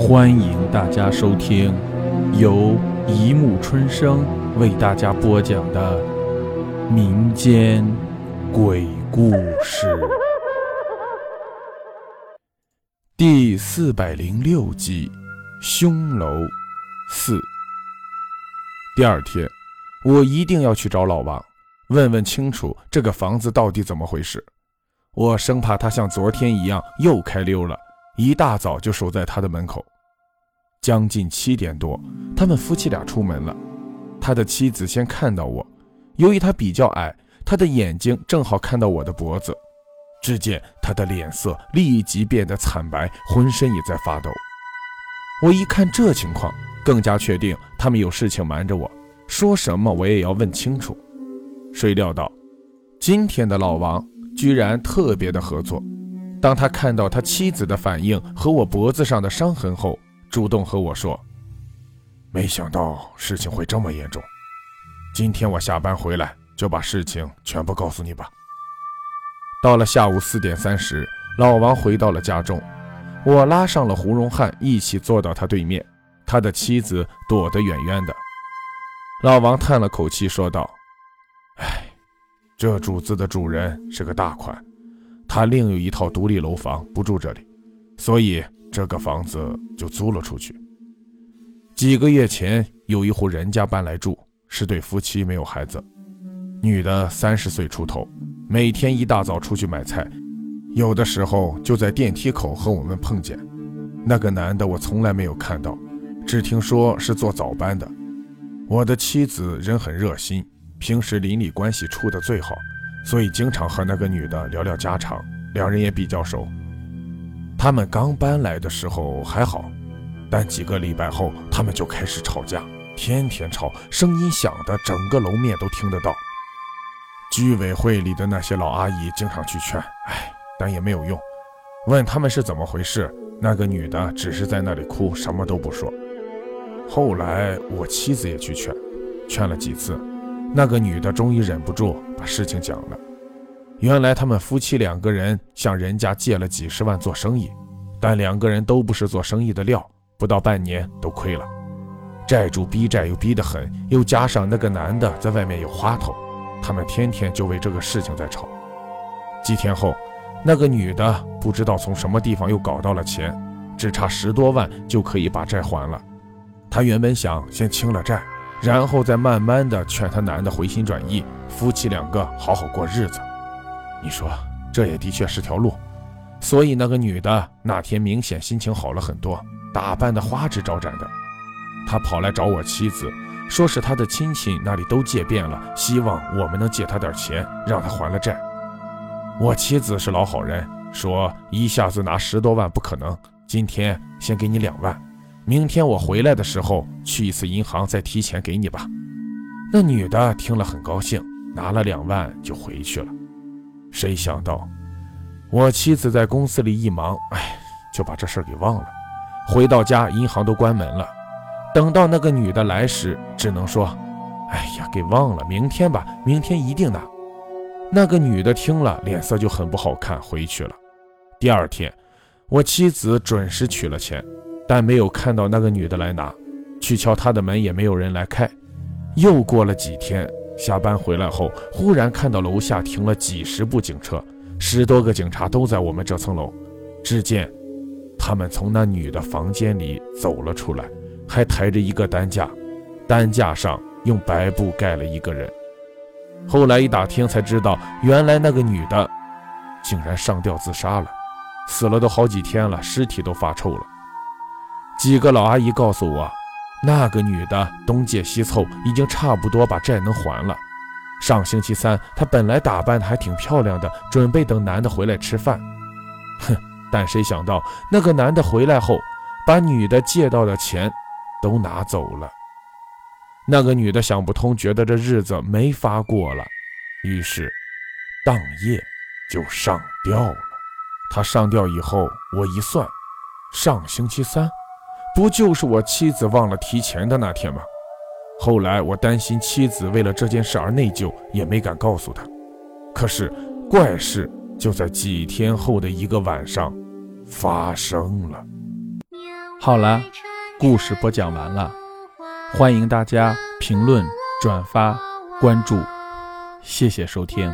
欢迎大家收听由一木春生为大家播讲的民间鬼故事第四百零六集《凶楼四》。第二天，我一定要去找老王，问问清楚这个房子到底怎么回事。我生怕他像昨天一样又开溜了，一大早就守在他的门口。将近七点多，他们夫妻俩出门了。他的妻子先看到我，由于他比较矮，他的眼睛正好看到我的脖子。只见他的脸色立即变得惨白，浑身也在发抖。我一看这情况，更加确定他们有事情瞒着我，说什么我也要问清楚。谁料到，今天的老王居然特别的合作。当他看到他妻子的反应和我脖子上的伤痕后，主动和我说：“没想到事情会这么严重。今天我下班回来就把事情全部告诉你吧。”到了下午四点三十，老王回到了家中，我拉上了胡荣汉一起坐到他对面，他的妻子躲得远远的。老王叹了口气说道：“哎，这主子的主人是个大款，他另有一套独立楼房，不住这里，所以。”这个房子就租了出去。几个月前，有一户人家搬来住，是对夫妻，没有孩子。女的三十岁出头，每天一大早出去买菜，有的时候就在电梯口和我们碰见。那个男的我从来没有看到，只听说是做早班的。我的妻子人很热心，平时邻里关系处得最好，所以经常和那个女的聊聊家常，两人也比较熟。他们刚搬来的时候还好，但几个礼拜后，他们就开始吵架，天天吵，声音响的整个楼面都听得到。居委会里的那些老阿姨经常去劝，哎，但也没有用。问他们是怎么回事，那个女的只是在那里哭，什么都不说。后来我妻子也去劝，劝了几次，那个女的终于忍不住把事情讲了。原来他们夫妻两个人向人家借了几十万做生意，但两个人都不是做生意的料，不到半年都亏了。债主逼债又逼得很，又加上那个男的在外面有花头，他们天天就为这个事情在吵。几天后，那个女的不知道从什么地方又搞到了钱，只差十多万就可以把债还了。她原本想先清了债，然后再慢慢的劝他男的回心转意，夫妻两个好好过日子。你说这也的确是条路，所以那个女的那天明显心情好了很多，打扮的花枝招展的。她跑来找我妻子，说是她的亲戚那里都借遍了，希望我们能借她点钱，让她还了债。我妻子是老好人，说一下子拿十多万不可能，今天先给你两万，明天我回来的时候去一次银行再提钱给你吧。那女的听了很高兴，拿了两万就回去了。谁想到，我妻子在公司里一忙，哎，就把这事儿给忘了。回到家，银行都关门了。等到那个女的来时，只能说：“哎呀，给忘了，明天吧，明天一定拿。”那个女的听了，脸色就很不好看，回去了。第二天，我妻子准时取了钱，但没有看到那个女的来拿。去敲她的门，也没有人来开。又过了几天。下班回来后，忽然看到楼下停了几十部警车，十多个警察都在我们这层楼。只见他们从那女的房间里走了出来，还抬着一个担架，担架上用白布盖了一个人。后来一打听才知道，原来那个女的竟然上吊自杀了，死了都好几天了，尸体都发臭了。几个老阿姨告诉我。那个女的东借西凑，已经差不多把债能还了。上星期三，她本来打扮的还挺漂亮的，准备等男的回来吃饭。哼！但谁想到那个男的回来后，把女的借到的钱都拿走了。那个女的想不通，觉得这日子没法过了，于是当夜就上吊了。她上吊以后，我一算，上星期三。不就是我妻子忘了提钱的那天吗？后来我担心妻子为了这件事而内疚，也没敢告诉她。可是怪事就在几天后的一个晚上发生了。好了，故事播讲完了，欢迎大家评论、转发、关注，谢谢收听。